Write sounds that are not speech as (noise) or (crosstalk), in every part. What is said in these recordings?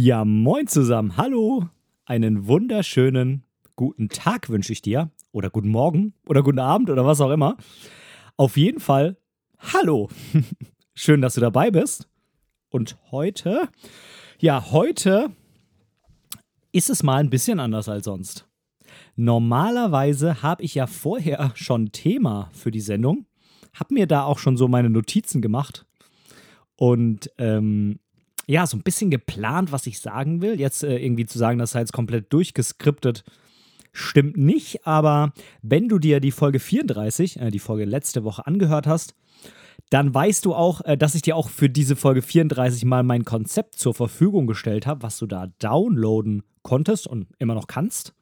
Ja, moin zusammen. Hallo. Einen wunderschönen guten Tag wünsche ich dir. Oder guten Morgen oder guten Abend oder was auch immer. Auf jeden Fall, hallo. (laughs) Schön, dass du dabei bist. Und heute, ja, heute ist es mal ein bisschen anders als sonst. Normalerweise habe ich ja vorher schon Thema für die Sendung, habe mir da auch schon so meine Notizen gemacht und ähm, ja, so ein bisschen geplant, was ich sagen will. Jetzt äh, irgendwie zu sagen, das sei jetzt komplett durchgeskriptet, stimmt nicht. Aber wenn du dir die Folge 34, äh, die Folge letzte Woche angehört hast, dann weißt du auch, äh, dass ich dir auch für diese Folge 34 mal mein Konzept zur Verfügung gestellt habe, was du da downloaden konntest und immer noch kannst.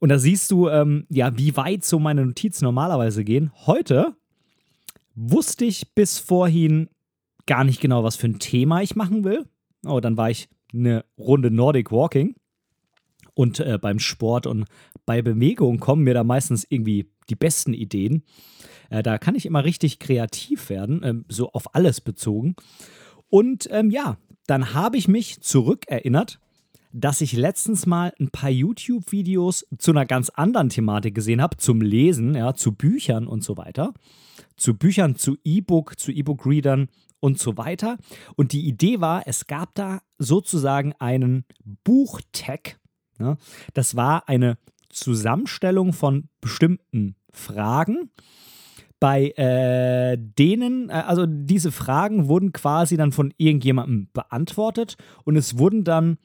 Und da siehst du, ähm, ja, wie weit so meine Notizen normalerweise gehen. Heute wusste ich bis vorhin gar nicht genau, was für ein Thema ich machen will. Oh, dann war ich eine Runde Nordic Walking. Und äh, beim Sport und bei Bewegung kommen mir da meistens irgendwie die besten Ideen. Äh, da kann ich immer richtig kreativ werden, äh, so auf alles bezogen. Und ähm, ja, dann habe ich mich zurückerinnert, dass ich letztens mal ein paar YouTube-Videos zu einer ganz anderen Thematik gesehen habe, zum Lesen, ja, zu Büchern und so weiter. Zu Büchern, zu E-Book, zu E-Book-Readern und so weiter. Und die Idee war, es gab da sozusagen einen Buchtag. Ne? Das war eine Zusammenstellung von bestimmten Fragen, bei äh, denen, äh, also diese Fragen wurden quasi dann von irgendjemandem beantwortet und es wurden dann,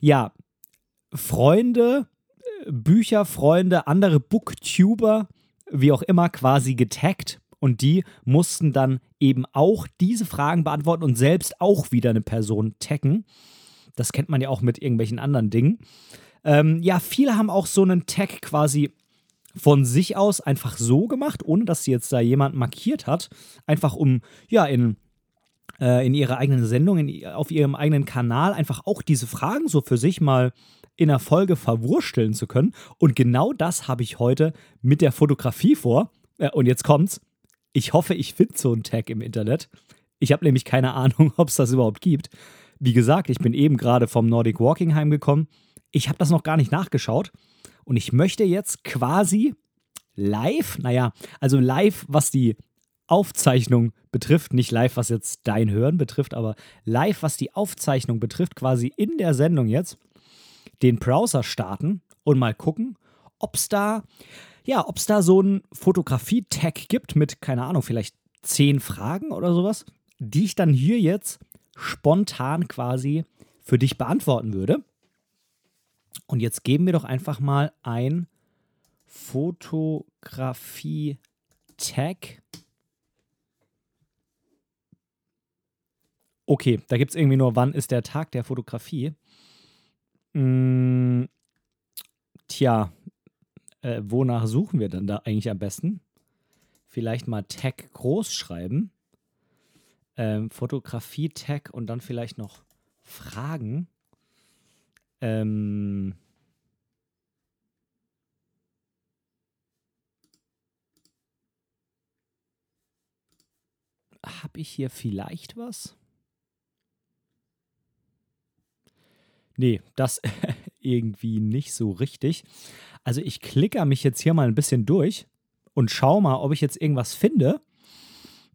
ja, Freunde, äh, Bücherfreunde, andere Booktuber, wie auch immer, quasi getaggt und die mussten dann eben auch diese Fragen beantworten und selbst auch wieder eine Person taggen. Das kennt man ja auch mit irgendwelchen anderen Dingen. Ähm, ja, viele haben auch so einen Tag quasi von sich aus einfach so gemacht, ohne dass sie jetzt da jemand markiert hat. Einfach um, ja, in, äh, in ihrer eigenen Sendung, in, auf ihrem eigenen Kanal einfach auch diese Fragen so für sich mal in der Folge verwursteln zu können. Und genau das habe ich heute mit der Fotografie vor. Äh, und jetzt kommt's. Ich hoffe, ich finde so einen Tag im Internet. Ich habe nämlich keine Ahnung, (laughs) ob es das überhaupt gibt. Wie gesagt, ich bin eben gerade vom Nordic Walking heimgekommen. Ich habe das noch gar nicht nachgeschaut. Und ich möchte jetzt quasi live, naja, also live, was die Aufzeichnung betrifft, nicht live, was jetzt dein Hören betrifft, aber live, was die Aufzeichnung betrifft, quasi in der Sendung jetzt, den Browser starten und mal gucken, ob es da ja, ob es da so einen Fotografie-Tag gibt mit, keine Ahnung, vielleicht zehn Fragen oder sowas, die ich dann hier jetzt spontan quasi für dich beantworten würde. Und jetzt geben wir doch einfach mal ein Fotografie-Tag. Okay, da gibt es irgendwie nur, wann ist der Tag der Fotografie? Hm, tja, äh, wonach suchen wir denn da eigentlich am besten? Vielleicht mal Tag groß schreiben. Ähm, Fotografie-Tag und dann vielleicht noch Fragen. Ähm, Habe ich hier vielleicht was? Nee, das (laughs) irgendwie nicht so richtig. Also ich klicke mich jetzt hier mal ein bisschen durch und schaue mal, ob ich jetzt irgendwas finde.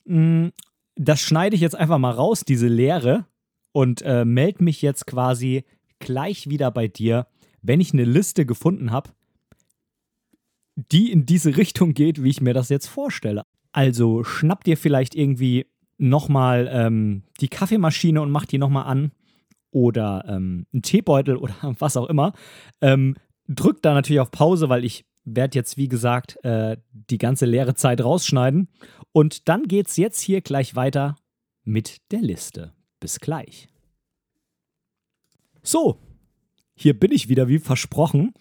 Mm, das schneide ich jetzt einfach mal raus, diese Leere, und äh, melde mich jetzt quasi gleich wieder bei dir, wenn ich eine Liste gefunden habe, die in diese Richtung geht, wie ich mir das jetzt vorstelle. Also schnapp dir vielleicht irgendwie nochmal ähm, die Kaffeemaschine und mach die nochmal an oder ähm, einen Teebeutel oder (laughs) was auch immer. Ähm, drückt da natürlich auf Pause, weil ich werde jetzt, wie gesagt, äh, die ganze leere Zeit rausschneiden. Und dann geht es jetzt hier gleich weiter mit der Liste. Bis gleich. So, hier bin ich wieder, wie versprochen.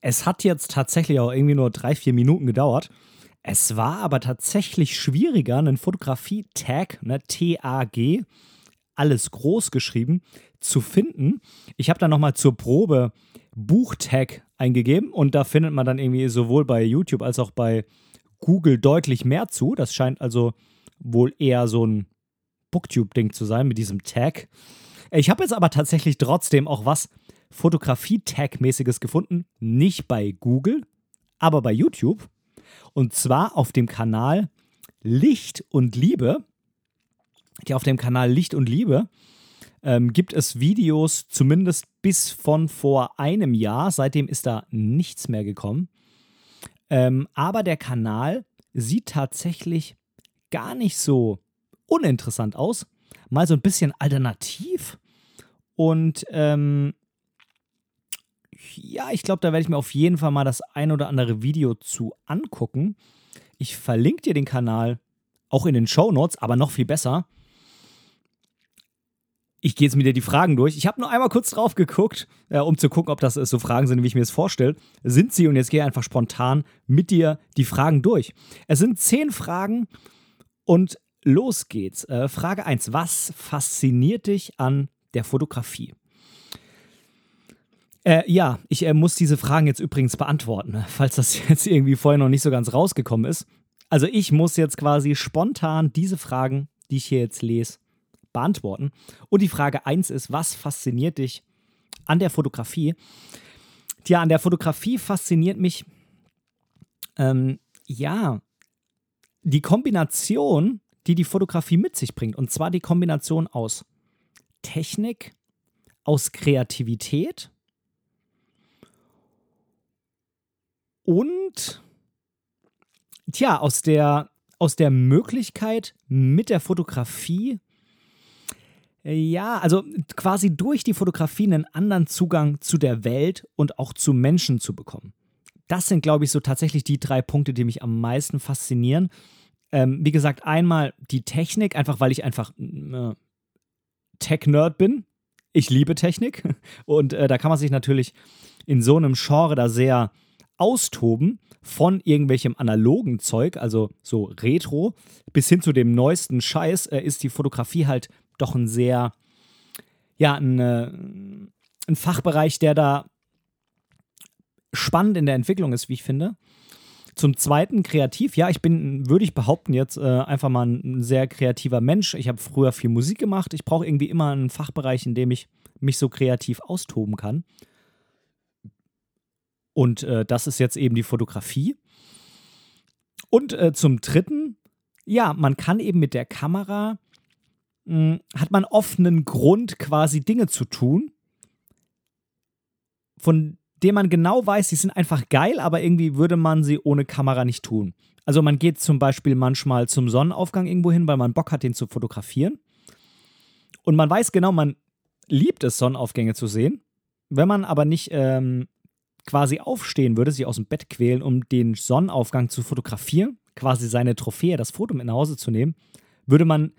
Es hat jetzt tatsächlich auch irgendwie nur drei, vier Minuten gedauert. Es war aber tatsächlich schwieriger, einen Fotografie-Tag, ne, T-A-G, alles groß geschrieben, zu finden. Ich habe dann nochmal zur Probe Buchtag eingegeben und da findet man dann irgendwie sowohl bei YouTube als auch bei Google deutlich mehr zu. Das scheint also wohl eher so ein Booktube-Ding zu sein mit diesem Tag. Ich habe jetzt aber tatsächlich trotzdem auch was Fotografie-Tag-mäßiges gefunden. Nicht bei Google, aber bei YouTube. Und zwar auf dem Kanal Licht und Liebe. Ja, auf dem Kanal Licht und Liebe ähm, gibt es Videos, zumindest bis von vor einem Jahr. Seitdem ist da nichts mehr gekommen. Ähm, aber der Kanal sieht tatsächlich gar nicht so uninteressant aus. Mal so ein bisschen alternativ. Und ähm, ja, ich glaube, da werde ich mir auf jeden Fall mal das ein oder andere Video zu angucken. Ich verlinke dir den Kanal auch in den Show Notes, aber noch viel besser. Ich gehe jetzt mit dir die Fragen durch. Ich habe nur einmal kurz drauf geguckt, äh, um zu gucken, ob das so Fragen sind, wie ich mir es vorstelle. Sind sie und jetzt gehe ich einfach spontan mit dir die Fragen durch. Es sind zehn Fragen und los geht's. Äh, Frage 1. Was fasziniert dich an der Fotografie? Äh, ja, ich äh, muss diese Fragen jetzt übrigens beantworten, ne? falls das (laughs) jetzt irgendwie vorher noch nicht so ganz rausgekommen ist. Also ich muss jetzt quasi spontan diese Fragen, die ich hier jetzt lese, beantworten. Und die Frage 1 ist, was fasziniert dich an der Fotografie? Tja, an der Fotografie fasziniert mich, ähm, ja, die Kombination, die die Fotografie mit sich bringt. Und zwar die Kombination aus Technik, aus Kreativität und tja, aus der, aus der Möglichkeit mit der Fotografie, ja, also quasi durch die Fotografie einen anderen Zugang zu der Welt und auch zu Menschen zu bekommen. Das sind, glaube ich, so tatsächlich die drei Punkte, die mich am meisten faszinieren. Ähm, wie gesagt, einmal die Technik, einfach weil ich einfach äh, Tech-Nerd bin. Ich liebe Technik (laughs) und äh, da kann man sich natürlich in so einem Genre da sehr austoben von irgendwelchem analogen Zeug, also so Retro, bis hin zu dem neuesten Scheiß, äh, ist die Fotografie halt doch ein sehr, ja, ein, äh, ein Fachbereich, der da spannend in der Entwicklung ist, wie ich finde. Zum Zweiten kreativ. Ja, ich bin, würde ich behaupten, jetzt äh, einfach mal ein sehr kreativer Mensch. Ich habe früher viel Musik gemacht. Ich brauche irgendwie immer einen Fachbereich, in dem ich mich so kreativ austoben kann. Und äh, das ist jetzt eben die Fotografie. Und äh, zum Dritten, ja, man kann eben mit der Kamera, hm, hat man oft einen Grund, quasi Dinge zu tun, von dem man genau weiß, die sind einfach geil, aber irgendwie würde man sie ohne Kamera nicht tun. Also man geht zum Beispiel manchmal zum Sonnenaufgang irgendwo hin, weil man Bock hat, den zu fotografieren. Und man weiß genau, man liebt es, Sonnenaufgänge zu sehen. Wenn man aber nicht ähm, quasi aufstehen würde, sich aus dem Bett quälen, um den Sonnenaufgang zu fotografieren, quasi seine Trophäe, das Foto mit nach Hause zu nehmen, würde man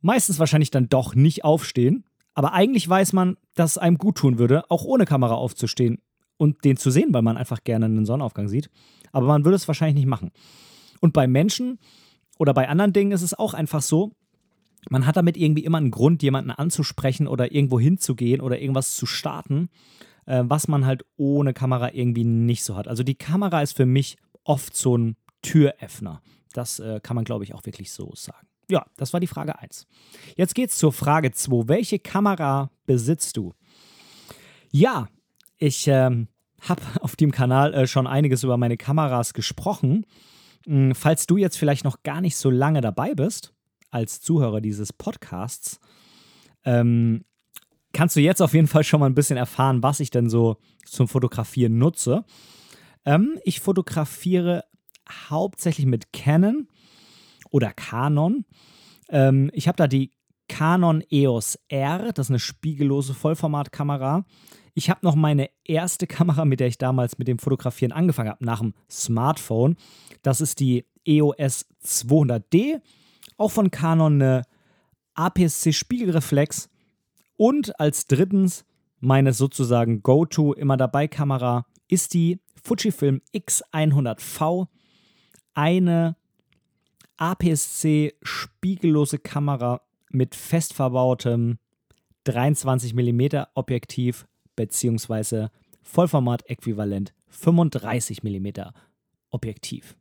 meistens wahrscheinlich dann doch nicht aufstehen. Aber eigentlich weiß man, dass es einem gut tun würde, auch ohne Kamera aufzustehen und den zu sehen, weil man einfach gerne einen Sonnenaufgang sieht. Aber man würde es wahrscheinlich nicht machen. Und bei Menschen oder bei anderen Dingen ist es auch einfach so, man hat damit irgendwie immer einen Grund, jemanden anzusprechen oder irgendwo hinzugehen oder irgendwas zu starten äh, was man halt ohne Kamera irgendwie nicht so hat. Also die Kamera ist für mich oft so ein Türöffner. Das äh, kann man, glaube ich, auch wirklich so sagen. Ja, das war die Frage 1. Jetzt geht's zur Frage 2. Welche Kamera besitzt du? Ja, ich ähm, habe (laughs) auf dem Kanal äh, schon einiges über meine Kameras gesprochen. Hm, falls du jetzt vielleicht noch gar nicht so lange dabei bist, als Zuhörer dieses Podcasts, ähm, kannst du jetzt auf jeden Fall schon mal ein bisschen erfahren, was ich denn so zum Fotografieren nutze. Ähm, ich fotografiere hauptsächlich mit Canon oder Canon. Ähm, ich habe da die Canon EOS R, das ist eine spiegellose Vollformatkamera. Ich habe noch meine erste (laughs) Kamera, mit der ich damals mit dem Fotografieren angefangen habe, nach dem Smartphone. Das ist die EOS 200D, auch von Canon eine APS-C Spiegelreflex und als drittens meine sozusagen Go-To immer dabei Kamera ist die Fujifilm X100V, eine APS-C spiegellose Kamera mit fest verbautem 23 mm Objektiv bzw. Vollformat-Äquivalent 35 mm Objektiv.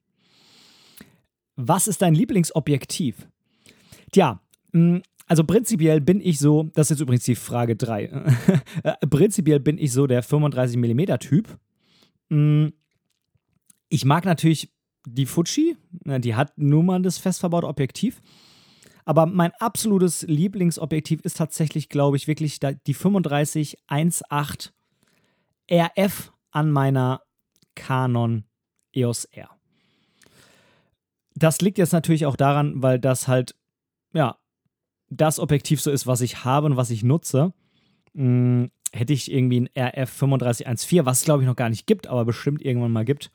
Was ist dein Lieblingsobjektiv? Tja, hm, also prinzipiell bin ich so, das ist jetzt übrigens die Frage 3. Äh, (laughs) prinzipiell bin ich so der 35 mm Typ. Mm, ich mag natürlich die Fuji, die hat nun mal das fest verbaute Objektiv. Aber mein absolutes Lieblingsobjektiv ist tatsächlich, glaube ich, wirklich die 35 1.8 RF an meiner Canon EOS R. Das liegt jetzt natürlich auch daran, weil das halt, ja, das Objektiv so ist, was ich habe und was ich nutze. Hm, hätte ich irgendwie ein RF 3514, was es glaube ich noch gar nicht gibt, aber bestimmt irgendwann mal gibt,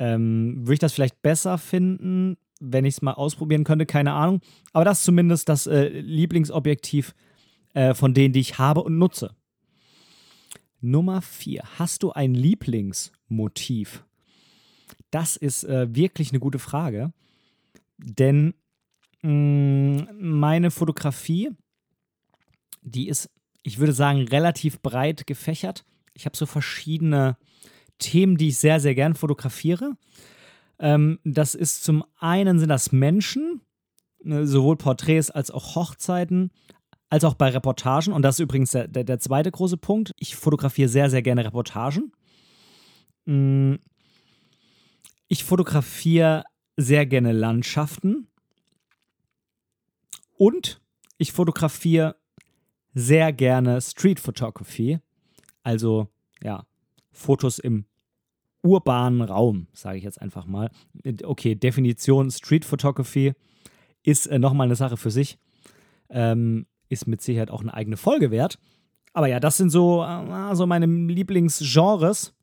ähm, würde ich das vielleicht besser finden, wenn ich es mal ausprobieren könnte, keine Ahnung. Aber das ist zumindest das äh, Lieblingsobjektiv äh, von denen, die ich habe und nutze. Nummer 4. Hast du ein Lieblingsmotiv? Das ist äh, wirklich eine gute Frage. Denn mh, mm, meine Fotografie, die ist, ich würde sagen, relativ breit gefächert. Ich habe so verschiedene Themen, die ich sehr, sehr gern fotografiere. Ähm, das ist zum einen sind das Menschen, ne, sowohl Porträts als auch Hochzeiten, als auch bei Reportagen. Und das ist übrigens der, der, der zweite große Punkt. Ich fotografiere sehr, sehr gerne Reportagen. Mm. Ich fotografiere sehr gerne Landschaften. Und ich fotografiere sehr gerne Street Photography. Also, ja, Fotos im urbanen Raum, sage ich jetzt einfach mal. Okay, Definition Street Photography ist äh, nochmal eine Sache für sich. Ähm, ist mit Sicherheit auch eine eigene Folge wert. Aber ja, das sind so, äh, so meine Lieblingsgenres.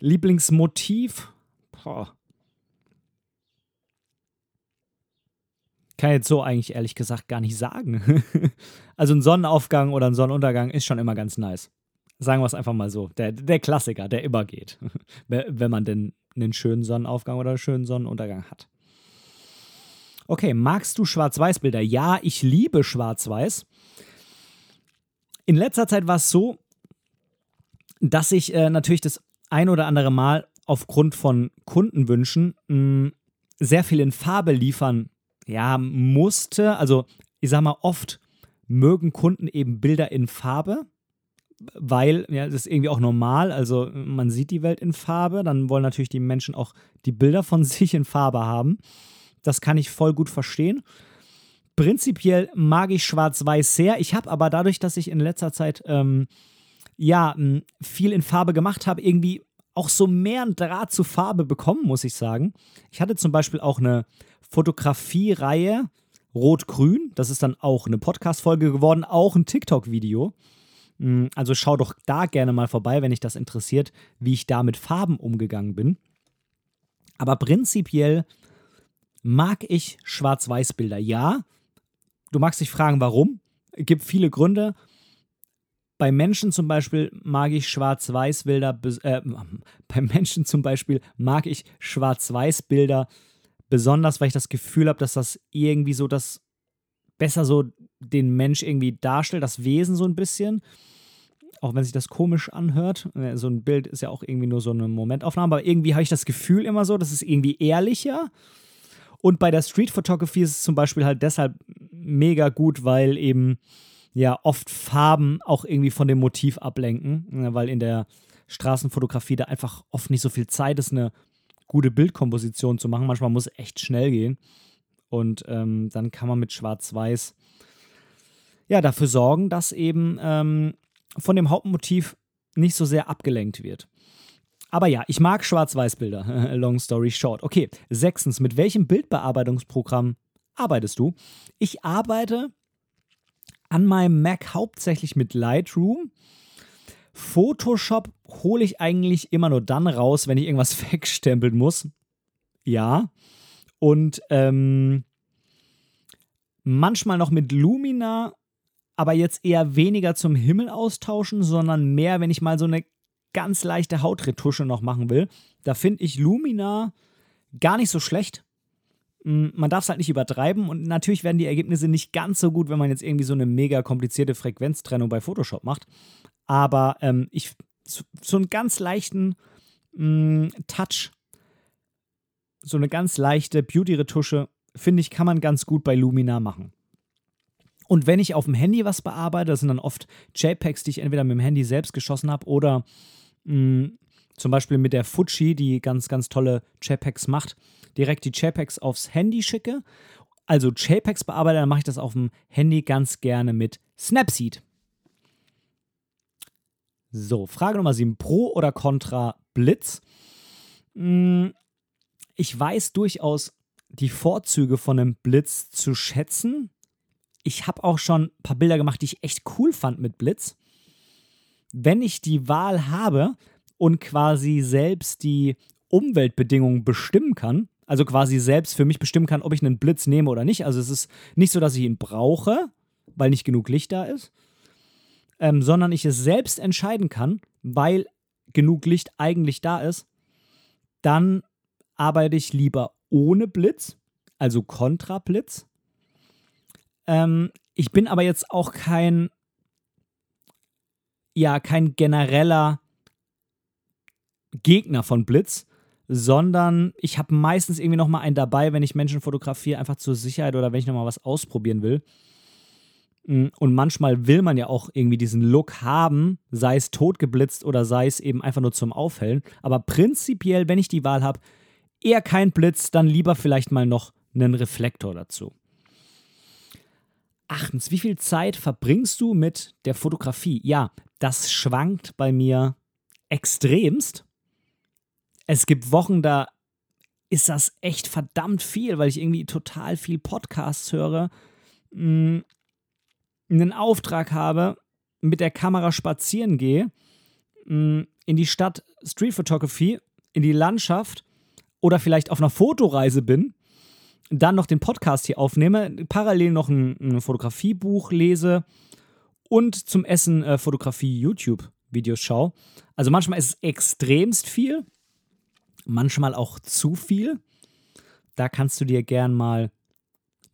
Lieblingsmotiv. Boah. Kann jetzt so eigentlich ehrlich gesagt gar nicht sagen. (laughs) also ein Sonnenaufgang oder ein Sonnenuntergang ist schon immer ganz nice. Sagen wir es einfach mal so. Der, der Klassiker, der immer geht. (laughs) Wenn man denn einen schönen Sonnenaufgang oder einen schönen Sonnenuntergang hat. Okay, magst du Schwarz-Weiß-Bilder? Ja, ich liebe Schwarz-Weiß. In letzter Zeit war es so, dass ich äh, natürlich das ein oder andere Mal aufgrund von Kundenwünschen mh, hm, sehr viel in Farbe liefern ja, musste. Also, ich sag mal, oft mögen Kunden eben Bilder in Farbe weil ja, das ist irgendwie auch normal. Also man sieht die Welt in Farbe, dann wollen natürlich die Menschen auch die Bilder von (laughs) sich in Farbe haben. Das kann ich voll gut verstehen. Prinzipiell mag ich Schwarz-Weiß sehr. Ich habe aber dadurch, dass ich in letzter Zeit ähm, ja viel in Farbe gemacht habe, irgendwie auch so mehr einen Draht zu Farbe bekommen, muss ich sagen. Ich hatte zum Beispiel auch eine Fotografie-Reihe Rot-Grün. Das ist dann auch eine Podcast-Folge geworden, auch ein TikTok-Video. Mm, also schau doch da gerne mal vorbei, wenn dich das interessiert, wie ich da mit Farben umgegangen bin. Aber prinzipiell mag ich Schwarz-Weiß-Bilder. Ja, du magst dich fragen, warum. Es gibt viele Gründe. Bei Menschen zum Beispiel mag ich Schwarz-Weiß-Bilder, äh, (laughs) bei Menschen zum Beispiel mag ich Schwarz-Weiß-Bilder besonders, weil ich das Gefühl habe, dass das irgendwie so das besser so den Mensch irgendwie darstellt, das Wesen so ein bisschen auch wenn sich das komisch anhört. Äh, so ein Bild ist ja auch irgendwie nur so eine Momentaufnahme, aber irgendwie habe ich das Gefühl immer so, das ist irgendwie ehrlicher. Und bei der Street Photography ist es zum Beispiel halt deshalb mega gut, weil eben ja oft Farben auch irgendwie von dem Motiv ablenken, ne, weil in der Straßenfotografie da einfach oft nicht so viel Zeit ist, eine gute Bildkomposition zu machen. Manchmal muss es echt schnell gehen. Und ähm, dann kann man mit Schwarz-Weiß ja dafür sorgen, dass eben ähm, von dem Hauptmotiv nicht so sehr abgelenkt wird. Aber ja, ich mag Schwarz-Weiß-Bilder. (laughs) Long story short. Okay, sechstens, mit welchem Bildbearbeitungsprogramm arbeitest du? Ich arbeite an meinem Mac hauptsächlich mit Lightroom. Photoshop hole ich eigentlich immer nur dann raus, wenn ich irgendwas (laughs) wegstempeln muss. Ja. Und ähm, manchmal noch mit Lumina aber jetzt eher weniger zum Himmel austauschen, sondern mehr, wenn ich mal so eine ganz leichte Hautretusche noch machen will. Da finde ich Lumina gar nicht so schlecht. Mm, man darf es halt nicht übertreiben und natürlich werden die Ergebnisse nicht ganz so gut, wenn man jetzt irgendwie so eine mega komplizierte Frequenztrennung bei Photoshop macht. Aber ähm, ich so einen ganz leichten mh, mm, Touch, so eine ganz leichte Beauty-Retusche, finde ich, kann man ganz gut bei Lumina machen. Und wenn ich auf dem Handy was bearbeite, das sind dann oft JPEGs, die ich entweder mit dem Handy selbst geschossen habe oder mh, zum Beispiel mit der Fuji, die ganz, ganz tolle JPEGs macht, direkt die JPEGs aufs Handy schicke. Also JPEGs bearbeite, dann mache ich das auf dem Handy ganz gerne mit Snapseed. So, Frage Nummer 7. Pro oder Contra Blitz? Hm, ich weiß durchaus die Vorzüge von einem Blitz zu schätzen. Ich habe auch schon ein paar Bilder gemacht, die ich echt cool fand mit Blitz. Wenn ich die Wahl habe und quasi selbst die Umweltbedingungen bestimmen kann, also quasi selbst für mich bestimmen kann, ob ich einen Blitz nehme oder nicht. Also es ist nicht so, dass ich ihn brauche, weil nicht genug Licht da ist, ähm, sondern ich es selbst entscheiden kann, weil genug Licht eigentlich da ist, dann arbeite ich lieber ohne Blitz, also Kontrablitz. Ähm, ich bin aber jetzt auch kein, ja, kein genereller Gegner von Blitz, sondern ich habe meistens irgendwie noch mal einen dabei, wenn ich Menschen fotografiere, einfach zur Sicherheit oder wenn ich noch mal was ausprobieren will. Mm, und manchmal will man ja auch irgendwie diesen Look haben, sei es totgeblitzt oder sei es eben einfach nur zum Aufhellen. Aber prinzipiell, wenn ich die Wahl habe, eher kein Blitz, dann lieber vielleicht mal noch einen Reflektor dazu. Achtens, wie viel Zeit verbringst du mit der Fotografie? Ja, das schwankt bei mir extremst. Es gibt Wochen, da ist das echt verdammt viel, weil ich irgendwie total viel Podcasts höre, mm, einen Auftrag habe, mit der Kamera spazieren gehe, mm, in die Stadt Street Photography, in die Landschaft oder vielleicht auf einer Fotoreise bin, dann noch den Podcast hier aufnehme, parallel noch ein, ein Fotografiebuch lese und zum Essen äh, Fotografie-YouTube-Videos schaue. Also manchmal ist es extremst viel, manchmal auch zu viel. Da kannst du dir gern mal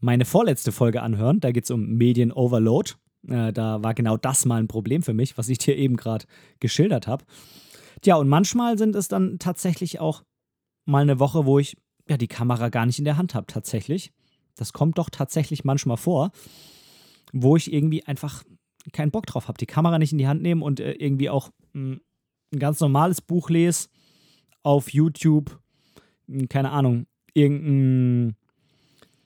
meine vorletzte Folge anhören. Da geht es um Medien-Overload. Äh, da war genau das mal ein Problem für mich, was ich dir eben gerade geschildert habe. Tja, und manchmal sind es dann tatsächlich auch mal eine Woche, wo ich ja die Kamera gar nicht in der Hand habe, tatsächlich. Das kommt doch tatsächlich manchmal vor, wo ich irgendwie einfach keinen Bock drauf habe, die Kamera nicht in die Hand nehmen und äh, irgendwie auch hm, ein ganz normales Buch lese auf YouTube, hm, keine Ahnung, irgendein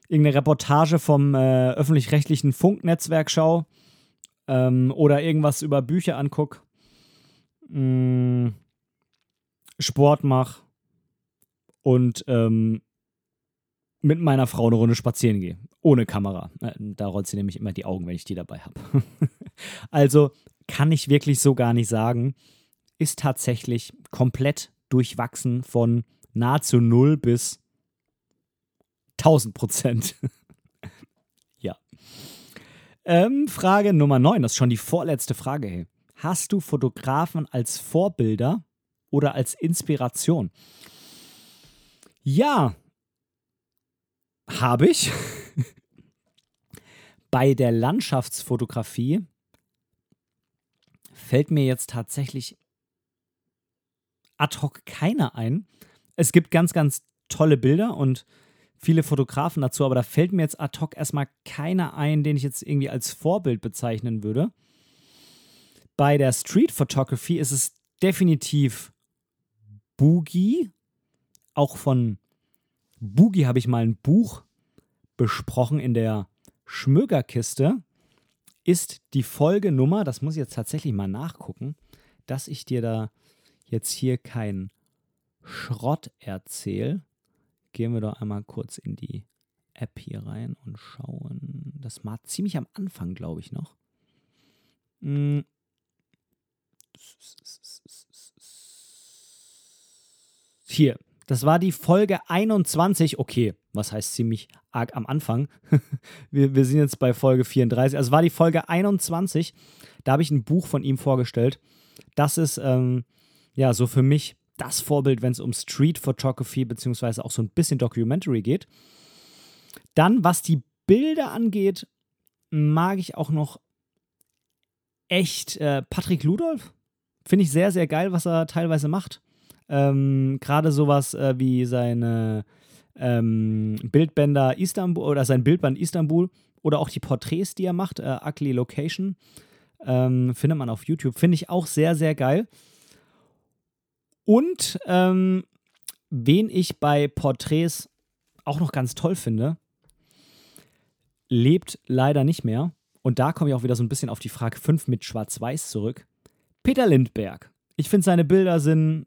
irgendeine Reportage vom äh, öffentlich-rechtlichen Funknetzwerk schaue ähm, oder irgendwas über Bücher angucke, mm, Sport mache und ähm, mit meiner Frau eine Runde spazieren gehe. Ohne Kamera. Äh, da rollt sie nämlich immer die Augen, wenn ich die dabei habe. (laughs) also kann ich wirklich so gar nicht sagen. Ist tatsächlich komplett durchwachsen von nahezu null bis 1000 Prozent. (laughs) ja. Ähm, Frage Nummer 9, das ist schon die vorletzte Frage. Hast du Fotografen als Vorbilder oder als Inspiration? Ja, habe ich. Bei der Landschaftsfotografie fällt mir jetzt tatsächlich ad hoc keiner ein. Es gibt ganz, ganz tolle Bilder und viele Fotografen dazu, aber da fällt mir jetzt ad hoc erstmal keiner ein, den ich jetzt irgendwie als Vorbild bezeichnen würde. Bei der Street Photography ist es definitiv Boogie. Auch von Boogie habe ich mal ein Buch besprochen in der Schmögerkiste. Ist die Folgenummer, das muss ich jetzt tatsächlich mal nachgucken, dass ich dir da jetzt hier keinen Schrott erzähle gehen wir doch einmal kurz in die App hier rein und schauen. Das war ziemlich am Anfang, glaube ich, noch. Hm. Hier, das war die Folge 21. Okay, was heißt ziemlich arg am Anfang? (laughs) wir, wir sind jetzt bei Folge 34. Also war die Folge 21. Da habe ich ein Buch von ihm vorgestellt. Das ist ähm, ja so für mich das Vorbild, wenn es um Street Photography beziehungsweise auch so ein bisschen Documentary geht. Dann, was die Bilder angeht, mag ich auch noch echt äh, Patrick Ludolf. Finde ich sehr, sehr geil, was er teilweise macht. Ähm, Gerade sowas äh, wie seine ähm, Bildbänder Istanbul oder sein Bildband Istanbul oder auch die Porträts, die er macht, äh, Ugly Location, ähm, findet man auf YouTube. Finde ich auch sehr, sehr geil. Und ähm, wen ich bei Porträts auch noch ganz toll finde, lebt leider nicht mehr. Und da komme ich auch wieder so ein bisschen auf die Frage 5 mit Schwarz-Weiß zurück. Peter Lindberg. Ich finde, seine Bilder sind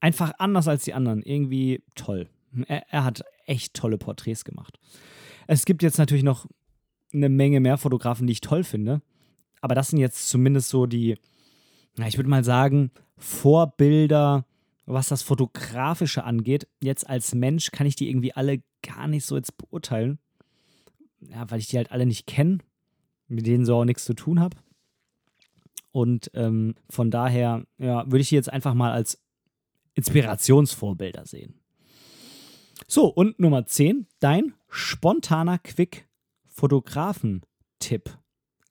einfach anders als die anderen. Irgendwie toll. Er, er, hat echt tolle Porträts gemacht. Es gibt jetzt natürlich noch eine Menge mehr Fotografen, die ich toll finde. Aber das sind jetzt zumindest so die, na, ich würde mal sagen, Vorbilder, was das Fotografische angeht. Jetzt als Mensch kann ich die irgendwie alle gar nicht so jetzt beurteilen. Ja, weil ich die halt alle nicht kenne, mit denen so auch nichts zu tun habe. Und ähm, von daher, ja, würde ich die jetzt einfach mal als Inspirationsvorbilder sehen. So, und Nummer 10, dein spontaner Quick-Fotografen-Tipp.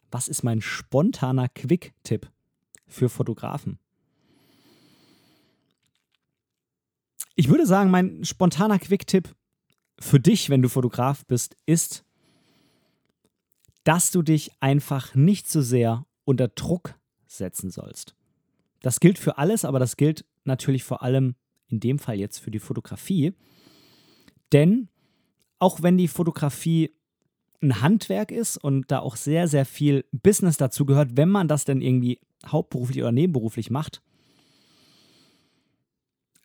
Was ist mein spontaner Quick-Tipp für Fotografen? Ich würde sagen, mein spontaner Quick-Tipp für dich, wenn du Fotograf bist, ist, dass du dich einfach nicht so sehr unter Druck setzen sollst. Das gilt für alles, aber das gilt natürlich vor allem in dem Fall jetzt für die Fotografie. Denn auch wenn die Fotografie ein Handwerk ist und da auch sehr, sehr viel Business dazu gehört, wenn man das denn irgendwie hauptberuflich oder nebenberuflich macht,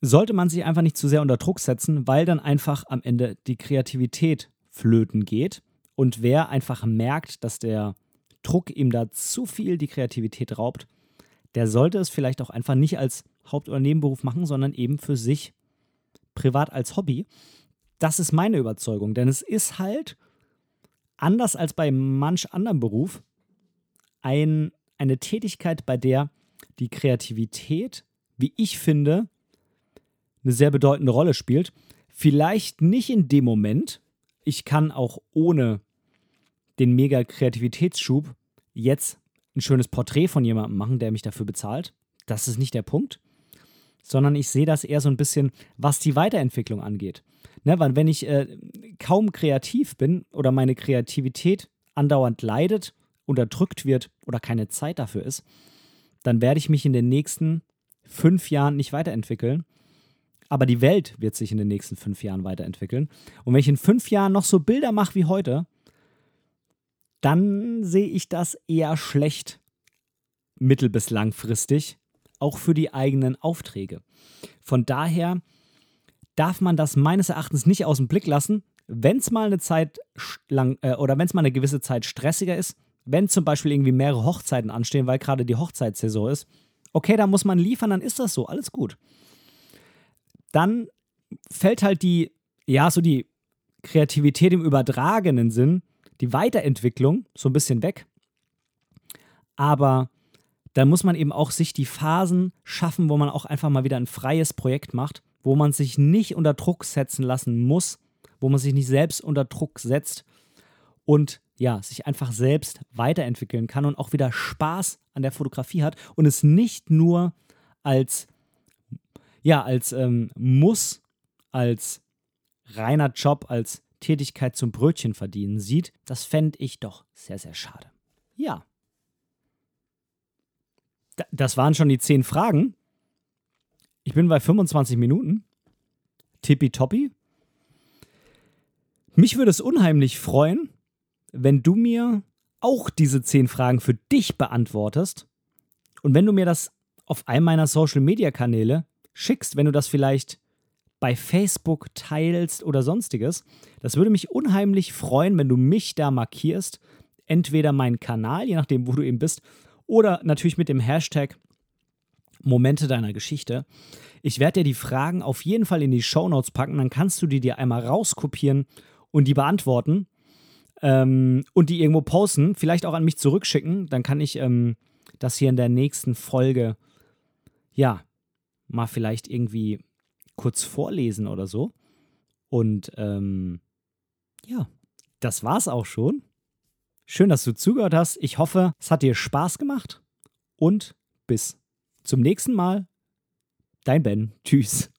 sollte man sich einfach nicht zu sehr unter Druck setzen, weil dann einfach am Ende die Kreativität flöten geht. Und wer einfach merkt, dass der Druck ihm da zu viel die Kreativität raubt, der sollte es vielleicht auch einfach nicht als Haupt- oder Nebenberuf machen, sondern eben für sich privat als Hobby. Das ist meine Überzeugung, denn es ist halt anders als bei manch anderem Beruf ein, eine Tätigkeit, bei der die Kreativität, wie ich finde, eine sehr bedeutende Rolle spielt. Vielleicht nicht in dem Moment. Ich kann auch ohne den mega Kreativitätsschub jetzt ein schönes Porträt von jemandem machen, der mich dafür bezahlt. Das ist nicht der Punkt. Sondern ich sehe das eher so ein bisschen, was die Weiterentwicklung angeht. Ne, weil wenn ich äh, kaum kreativ bin oder meine Kreativität andauernd leidet, unterdrückt wird oder keine Zeit dafür ist, dann werde ich mich in den nächsten fünf Jahren nicht weiterentwickeln. Aber die Welt wird sich in den nächsten fünf Jahren weiterentwickeln. Und wenn ich in fünf Jahren noch so Bilder mache wie heute, dann sehe ich das eher schlecht mittel- bis langfristig, auch für die eigenen Aufträge. Von daher darf man das meines Erachtens nicht aus dem Blick lassen, wenn es mal eine Zeit lang äh, oder wenn es mal eine gewisse Zeit stressiger ist, wenn zum Beispiel irgendwie mehrere Hochzeiten anstehen, weil gerade die Hochzeitssaison ist, okay, da muss man liefern, dann ist das so, alles gut. Dann fällt halt die, ja, so die Kreativität im übertragenen Sinn die Weiterentwicklung so ein bisschen weg. Aber dann muss man eben auch sich die Phasen schaffen, wo man auch einfach mal wieder ein freies Projekt macht, wo man sich nicht unter Druck setzen lassen muss, wo man sich nicht selbst unter Druck setzt und ja, sich einfach selbst weiterentwickeln kann und auch wieder Spaß an der Fotografie hat und es nicht nur als ja, als ähm, Muss, als reiner Job, als Tätigkeit zum Brötchen verdienen sieht, das fände ich doch sehr, sehr schade. Ja. Das waren schon die zehn Fragen. Ich bin bei 25 Minuten. Tippitoppi. Mich würde es unheimlich freuen, wenn du mir auch diese zehn Fragen für dich beantwortest. Und wenn du mir das auf einem meiner Social Media Kanäle schickst, wenn du das vielleicht bei Facebook teilst oder sonstiges. Das würde mich unheimlich freuen, wenn du mich da markierst. Entweder meinen Kanal, je nachdem, wo du eben bist, oder natürlich mit dem Hashtag Momente deiner Geschichte. Ich werde dir die Fragen auf jeden Fall in die Show Notes packen, dann kannst du die dir einmal rauskopieren und die beantworten ähm, und die irgendwo posten, vielleicht auch an mich zurückschicken. Dann kann ich ähm, das hier in der nächsten Folge, ja, mal vielleicht irgendwie kurz vorlesen oder so. Und ähm, ja, das war's auch schon. Schön, dass du zugehört hast. Ich hoffe, es hat dir Spaß gemacht. Und bis zum nächsten Mal. Dein Ben. Tschüss.